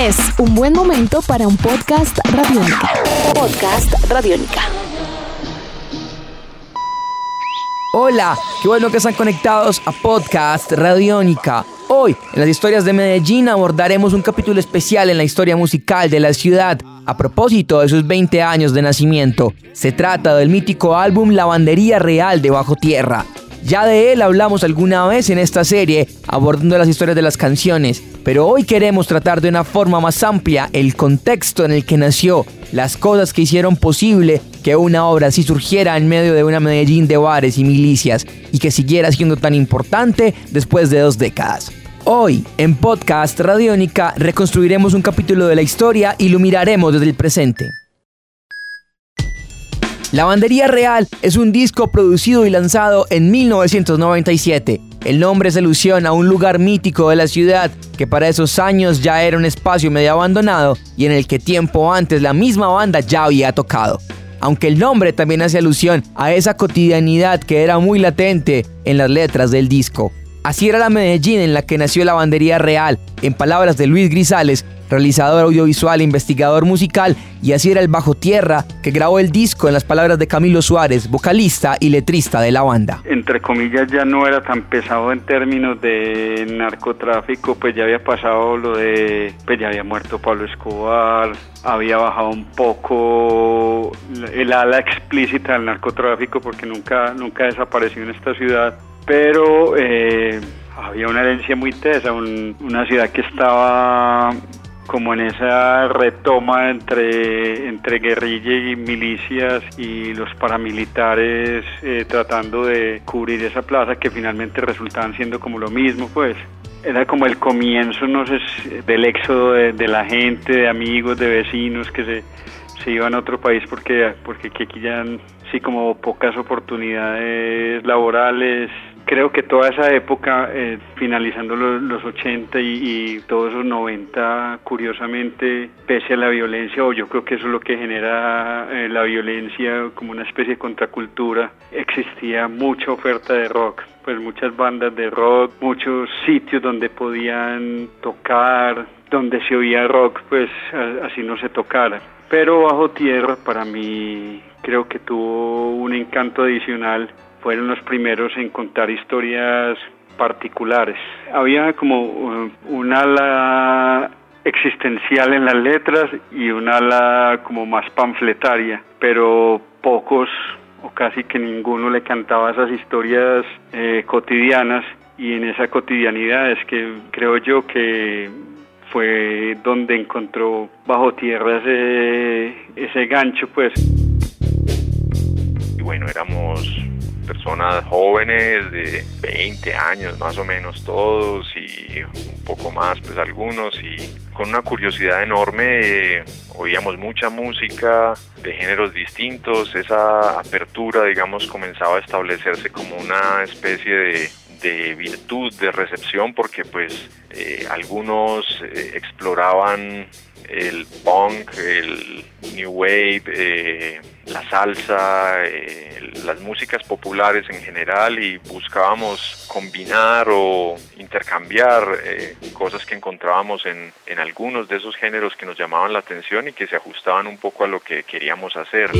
Es un buen momento para un podcast radiónica. Podcast radiónica. Hola, qué bueno que están conectados a Podcast Radiónica. Hoy, en las historias de Medellín, abordaremos un capítulo especial en la historia musical de la ciudad, a propósito de sus 20 años de nacimiento. Se trata del mítico álbum Lavandería Real de Bajo Tierra, ya de él hablamos alguna vez en esta serie, abordando las historias de las canciones, pero hoy queremos tratar de una forma más amplia el contexto en el que nació, las cosas que hicieron posible que una obra así surgiera en medio de una Medellín de bares y milicias y que siguiera siendo tan importante después de dos décadas. Hoy, en Podcast Radiónica, reconstruiremos un capítulo de la historia y lo miraremos desde el presente. Lavandería Real es un disco producido y lanzado en 1997. El nombre se alusión a un lugar mítico de la ciudad que para esos años ya era un espacio medio abandonado y en el que tiempo antes la misma banda ya había tocado. Aunque el nombre también hace alusión a esa cotidianidad que era muy latente en las letras del disco. Así era la Medellín en la que nació Lavandería Real, en palabras de Luis Grisales, realizador audiovisual, investigador musical, y así era el Bajo Tierra, que grabó el disco en las palabras de Camilo Suárez, vocalista y letrista de la banda. Entre comillas ya no era tan pesado en términos de narcotráfico, pues ya había pasado lo de, pues ya había muerto Pablo Escobar, había bajado un poco el ala explícita del narcotráfico porque nunca, nunca desapareció en esta ciudad, pero... Eh, había una herencia muy tesa, una ciudad que estaba como en esa retoma entre, entre guerrilla y milicias y los paramilitares eh, tratando de cubrir esa plaza que finalmente resultaban siendo como lo mismo, pues. Era como el comienzo, no sé, del éxodo de, la gente, de amigos, de vecinos que se, se iban a otro país porque, porque aquí ya sí como pocas oportunidades laborales, creo que toda esa época, eh, finalizando los, 80 y, todos esos 90, curiosamente, pese a la violencia, o yo creo que eso es lo que genera eh, la violencia como una especie de contracultura, existía mucha oferta de rock, pues muchas bandas de rock, muchos sitios donde podían tocar, donde se oía rock, pues así no se tocara. Pero Bajo Tierra para mí creo que tuvo un encanto adicional fueron los primeros en contar historias particulares. Había como uh, un ala existencial en las letras y un ala como más panfletaria, pero pocos o casi que ninguno le cantaba esas historias eh, cotidianas y en esa cotidianidad es que creo yo que fue donde encontró bajo tierra ese, ese gancho pues. Y bueno, éramos personas jóvenes de 20 años más o menos todos y un poco más pues algunos y con una curiosidad enorme eh, oíamos mucha música de géneros distintos, esa apertura digamos comenzaba a establecerse como una especie de, de virtud de recepción porque pues eh, algunos eh, exploraban el punk, el new wave, eh, la salsa, eh, las músicas populares en general y buscábamos combinar o intercambiar eh, cosas que encontrábamos en, en algunos de esos géneros que nos llamaban la atención y que se ajustaban un poco a lo que queríamos hacer.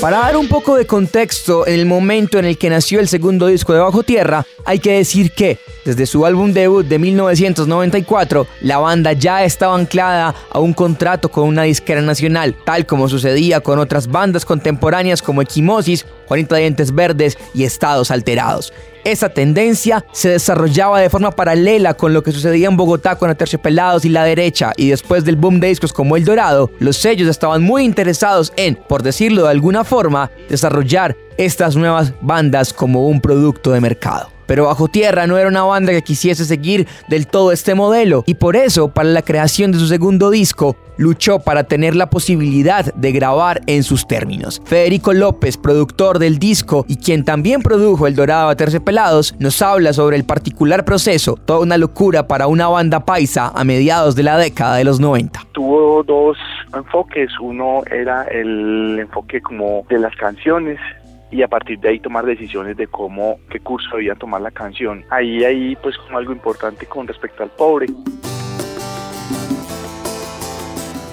Para dar un poco de contexto en el momento en el que nació el segundo disco de Bajo Tierra, hay que decir que, desde su álbum debut de 1994, la banda ya estaba anclada a un contrato con una disquera nacional, tal como sucedía con otras bandas contemporáneas como Equimosis, Juanita Dientes Verdes y Estados Alterados. Esa tendencia se desarrollaba de forma paralela con lo que sucedía en Bogotá con Aterciopelados y La Derecha, y después del boom de discos como El Dorado, los sellos estaban muy interesados en, por decirlo de alguna forma, desarrollar estas nuevas bandas como un producto de mercado. Pero Bajo Tierra no era una banda que quisiese seguir del todo este modelo y por eso para la creación de su segundo disco luchó para tener la posibilidad de grabar en sus términos. Federico López, productor del disco y quien también produjo El Dorado a Terciopelados, nos habla sobre el particular proceso, toda una locura para una banda paisa a mediados de la década de los 90. Tuvo dos enfoques, uno era el enfoque como de las canciones y a partir de ahí tomar decisiones de cómo, qué curso debía tomar la canción. Ahí hay pues como algo importante con respecto al pobre.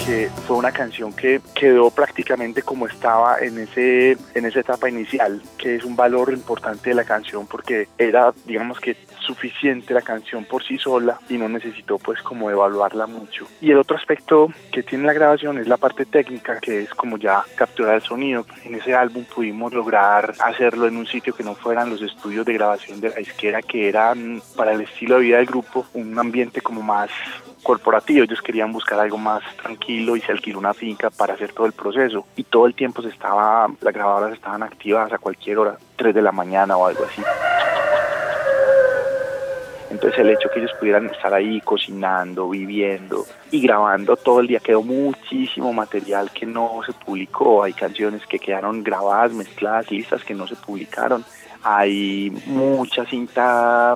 Porque fue una canción que quedó prácticamente como estaba en ese en esa etapa inicial, que es un valor importante de la canción porque era, digamos que suficiente la canción por sí sola y no necesitó pues como evaluarla mucho. Y el otro aspecto que tiene la grabación es la parte técnica, que es como ya capturar el sonido. En ese álbum pudimos lograr hacerlo en un sitio que no fueran los estudios de grabación de la izquierda, que eran para el estilo de vida del grupo un ambiente como más corporativo, ellos querían buscar algo más tranquilo y se alquiló una finca para hacer todo el proceso. Y todo el tiempo se estaba, las grabadoras estaban activadas a cualquier hora, 3 de la mañana o algo así. Entonces el hecho que ellos pudieran estar ahí cocinando, viviendo y grabando todo el día, quedó muchísimo material que no se publicó, hay canciones que quedaron grabadas, mezcladas, listas que no se publicaron, hay mucha cinta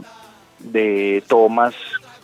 de tomas,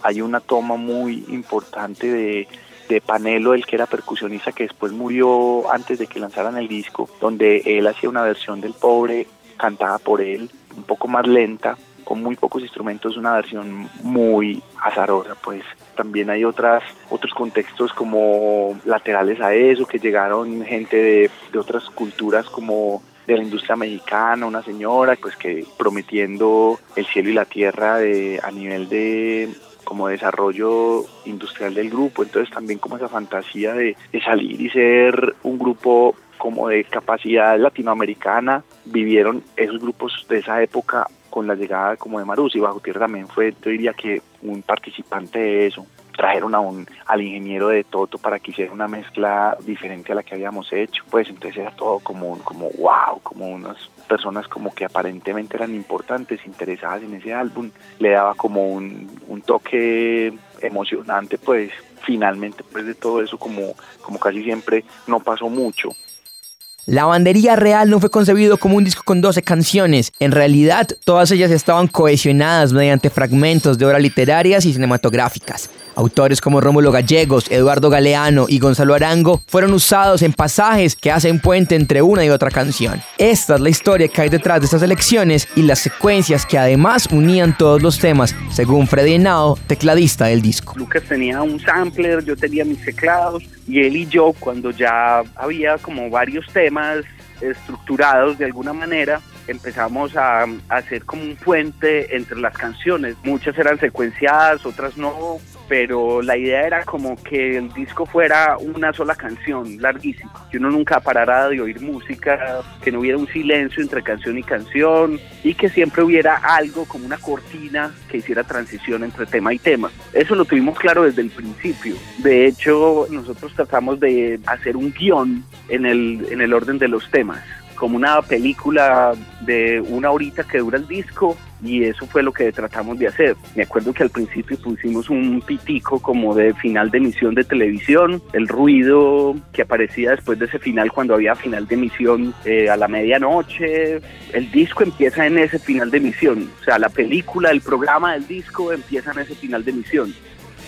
hay una toma muy importante de, de Panelo, el que era percusionista que después murió antes de que lanzaran el disco, donde él hacía una versión del pobre cantada por él, un poco más lenta, con muy pocos instrumentos, una versión muy azarosa, pues. También hay otras otros contextos como laterales a eso, que llegaron gente de, de otras culturas como de la industria mexicana, una señora pues que prometiendo el cielo y la tierra de, a nivel de como desarrollo industrial del grupo, entonces también como esa fantasía de, de salir y ser un grupo como de capacidad latinoamericana, vivieron esos grupos de esa época con la llegada como de Marus y Bajo Tierra también fue, yo diría que un participante de eso. Trajeron a un, al ingeniero de Toto para que hiciera una mezcla diferente a la que habíamos hecho. Pues entonces era todo como, como wow, como unas personas como que aparentemente eran importantes, interesadas en ese álbum. Le daba como un, un toque emocionante, pues finalmente pues de todo eso como, como casi siempre no pasó mucho. La Bandería Real no fue concebido como un disco con 12 canciones. En realidad, todas ellas estaban cohesionadas mediante fragmentos de obras literarias y cinematográficas. Autores como Rómulo Gallegos, Eduardo Galeano y Gonzalo Arango fueron usados en pasajes que hacen puente entre una y otra canción. Esta es la historia que hay detrás de estas elecciones y las secuencias que además unían todos los temas, según Freddy Henao, tecladista del disco. Lucas tenía un sampler, yo tenía mis teclados y él y yo cuando ya había como varios temas estructurados de alguna manera, empezamos a, a, hacer como un puente entre las canciones. Muchas eran secuenciadas, otras no, pero la idea era como que el disco fuera una sola canción, larguísima, que uno nunca parara de oír música, que no hubiera un silencio entre canción y canción y que siempre hubiera algo como una cortina que hiciera transición entre tema y tema. Eso lo tuvimos claro desde el principio. De hecho, nosotros tratamos de hacer un guion en el, en el orden de los temas como una película de una horita que dura el disco y eso fue lo que tratamos de hacer. Me acuerdo que al principio pusimos un pitico como de final de emisión de televisión, el ruido que aparecía después de ese final cuando había final de emisión eh, a la medianoche, el disco empieza en ese final de emisión, o sea, la película, el programa del disco empieza en ese final de emisión.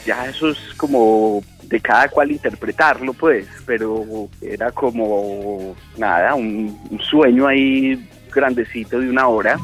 Ya eso es como de cada cual interpretarlo, pues, pero era como, nada, un sueño ahí grandecito de una hora.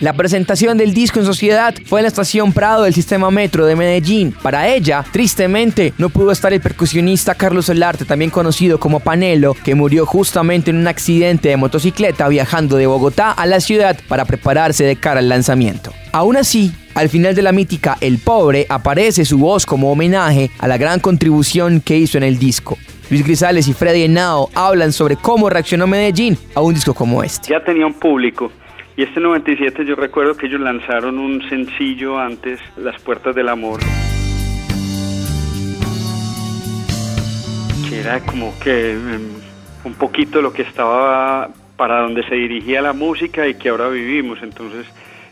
La presentación del disco en sociedad fue en la estación Prado del sistema metro de Medellín. Para ella, tristemente, no pudo estar el percusionista Carlos Solarte, también conocido como Panelo, que murió justamente en un accidente de motocicleta viajando de Bogotá a la ciudad para prepararse de cara al lanzamiento. Aún así, al final de la mítica El Pobre aparece su voz como homenaje a la gran contribución que hizo en el disco. Luis Grisales y Freddy Henao hablan sobre cómo reaccionó Medellín a un disco como este. Ya tenía un público. Y este 97 yo recuerdo que ellos lanzaron un sencillo antes, Las Puertas del Amor. Que era como que um, un poquito lo que estaba para donde se dirigía la música y que ahora vivimos. Entonces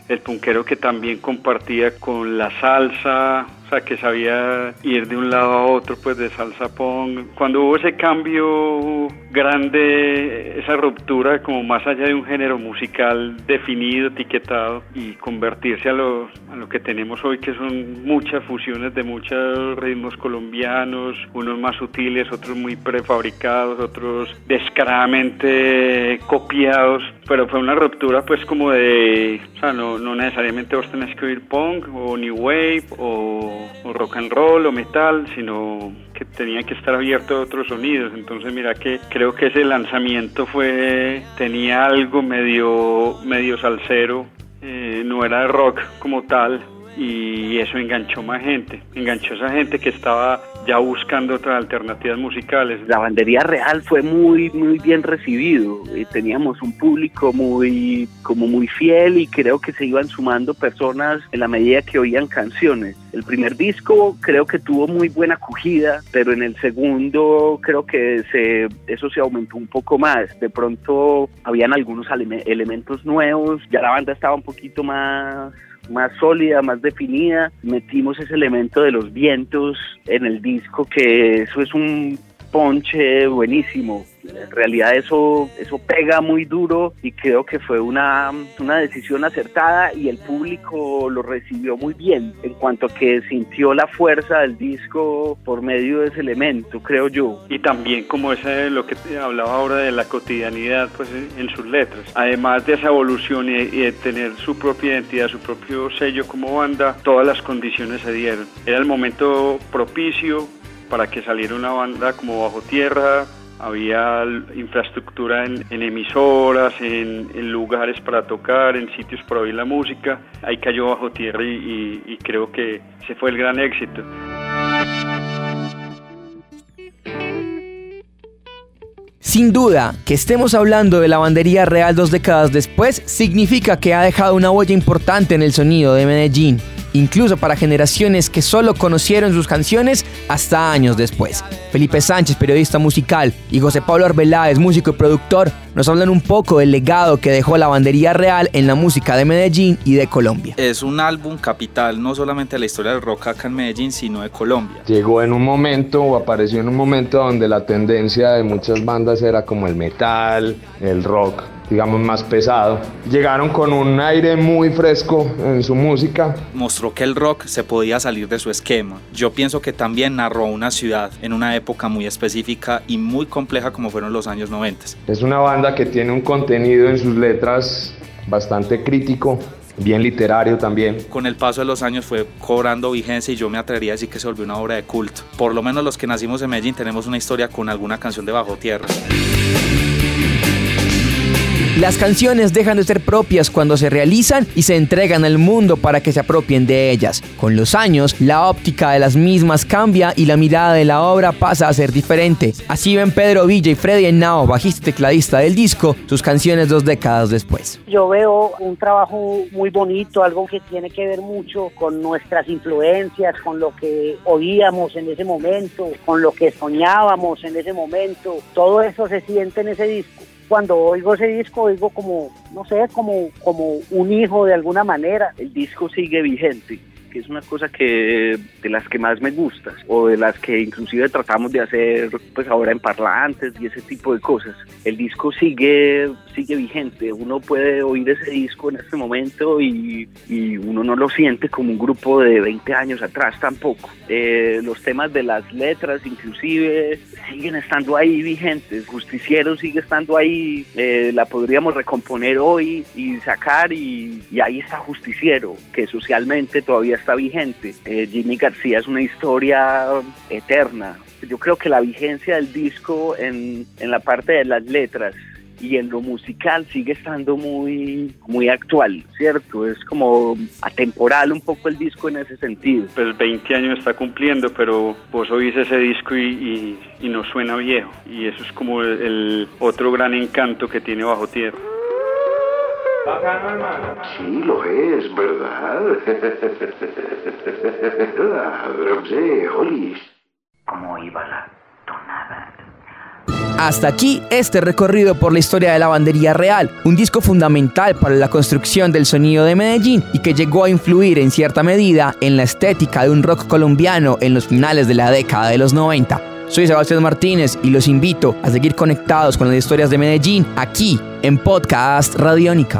el punquero que también compartía con la salsa, o sea, que sabía ir de un lado a otro, pues de salsa pong. Cuando hubo ese cambio grande, esa ruptura, como más allá de un género musical definido, etiquetado, y convertirse a lo, a lo que tenemos hoy, que son muchas fusiones de muchos ritmos colombianos, unos más sutiles, otros muy prefabricados, otros descaradamente copiados, pero fue una ruptura pues como de, o sea, no, no necesariamente vos tenés que oír punk o new wave o o rock and roll o metal, sino que tenía que estar abierto a otros sonidos. Entonces mira que creo que ese lanzamiento fue tenía algo medio medio salsero, eh, no era rock como tal, y eso enganchó más gente, enganchó a esa gente que estaba ya buscando otras alternativas musicales. La bandería real fue muy muy bien recibido, y teníamos un público muy como muy fiel y creo que se iban sumando personas en la medida que oían canciones. El primer disco creo que tuvo muy buena acogida, pero en el segundo creo que se, eso se aumentó un poco más. De pronto habían algunos elementos nuevos, ya la banda estaba un poquito más más sólida, más definida. Metimos ese elemento de los vientos en el disco, que eso es un ponche buenísimo en realidad eso, eso pega muy duro y creo que fue una, una decisión acertada y el público lo recibió muy bien en cuanto a que sintió la fuerza del disco por medio de ese elemento, creo yo. Y también como ese lo que hablaba ahora de la cotidianidad pues en sus letras. Además de esa evolución y, tener su propia identidad, su propio sello como banda, todas las condiciones se dieron. Era el momento propicio para que saliera una banda como Bajo Tierra, había infraestructura en, emisoras, en, lugares para tocar, en sitios para oír la música. Ahí cayó bajo tierra y, creo que ese fue el gran éxito. Sin duda, que estemos hablando de la bandería real dos décadas después significa que ha dejado una huella importante en el sonido de Medellín incluso para generaciones que solo conocieron sus canciones hasta años después. Felipe Sánchez, periodista musical, y José Pablo Arbeláez, músico y productor, nos hablan un poco del legado que dejó la bandería real en la música de Medellín y de Colombia. Es un álbum capital no solamente de la historia del rock acá en Medellín, sino de Colombia. Llegó en un momento o apareció en un momento donde la tendencia de muchas bandas era como el metal, el rock digamos, más pesado. Llegaron con un aire muy fresco en su música. Mostró que el rock se podía salir de su esquema. Yo pienso que también narró una ciudad en una época muy específica y muy compleja como fueron los años 90. Es una banda que tiene un contenido en sus letras bastante crítico, bien literario también. Con el paso de los años fue cobrando vigencia y yo me atrevería a decir que se volvió una obra de culto. Por lo menos los que nacimos en Medellín tenemos una historia con alguna canción de Bajo Tierra. Las canciones dejan de ser propias cuando se realizan y se entregan al mundo para que se apropien de ellas. Con los años, la óptica de las mismas cambia y la mirada de la obra pasa a ser diferente. Así ven Pedro Villa y Freddy Henao, bajista y tecladista del disco, sus canciones dos décadas después. Yo veo un trabajo muy bonito, algo que tiene que ver mucho con nuestras influencias, con lo que oíamos en ese momento, con lo que soñábamos en ese momento. Todo eso se siente en ese disco cuando oigo ese disco, oigo como, no sé, como, como un hijo de alguna manera. El disco sigue vigente que es una cosa que de las que más me gusta o de las que inclusive tratamos de hacer pues ahora en parlantes y ese tipo de cosas. El disco sigue sigue vigente, uno puede oír ese disco en este momento y, y uno no lo siente como un grupo de 20 años atrás tampoco. Eh, los temas de las letras inclusive siguen estando ahí vigentes, Justiciero sigue estando ahí, eh, la podríamos recomponer hoy y sacar y, y ahí está Justiciero, que socialmente todavía está vigente. Eh, Jimmy García es una historia eterna. Yo creo que la vigencia del disco en, en la parte de las letras y en lo musical sigue estando muy, muy actual, ¿cierto? Es como atemporal un poco el disco en ese sentido. Pues 20 años está cumpliendo, pero vos oís ese disco y, y, no suena viejo. Y eso es como el otro gran encanto que tiene Bajo Tierra. Sí, lo es, ¿verdad? Olis. ¿Cómo iba la tonada? Hasta aquí este recorrido por la historia de la bandería real, un disco fundamental para la construcción del sonido de Medellín y que llegó a influir en cierta medida en la estética de un rock colombiano en los finales de la década de los 90. Soy Sebastián Martínez y los invito a seguir conectados con las historias de Medellín aquí en Podcast Radiónica.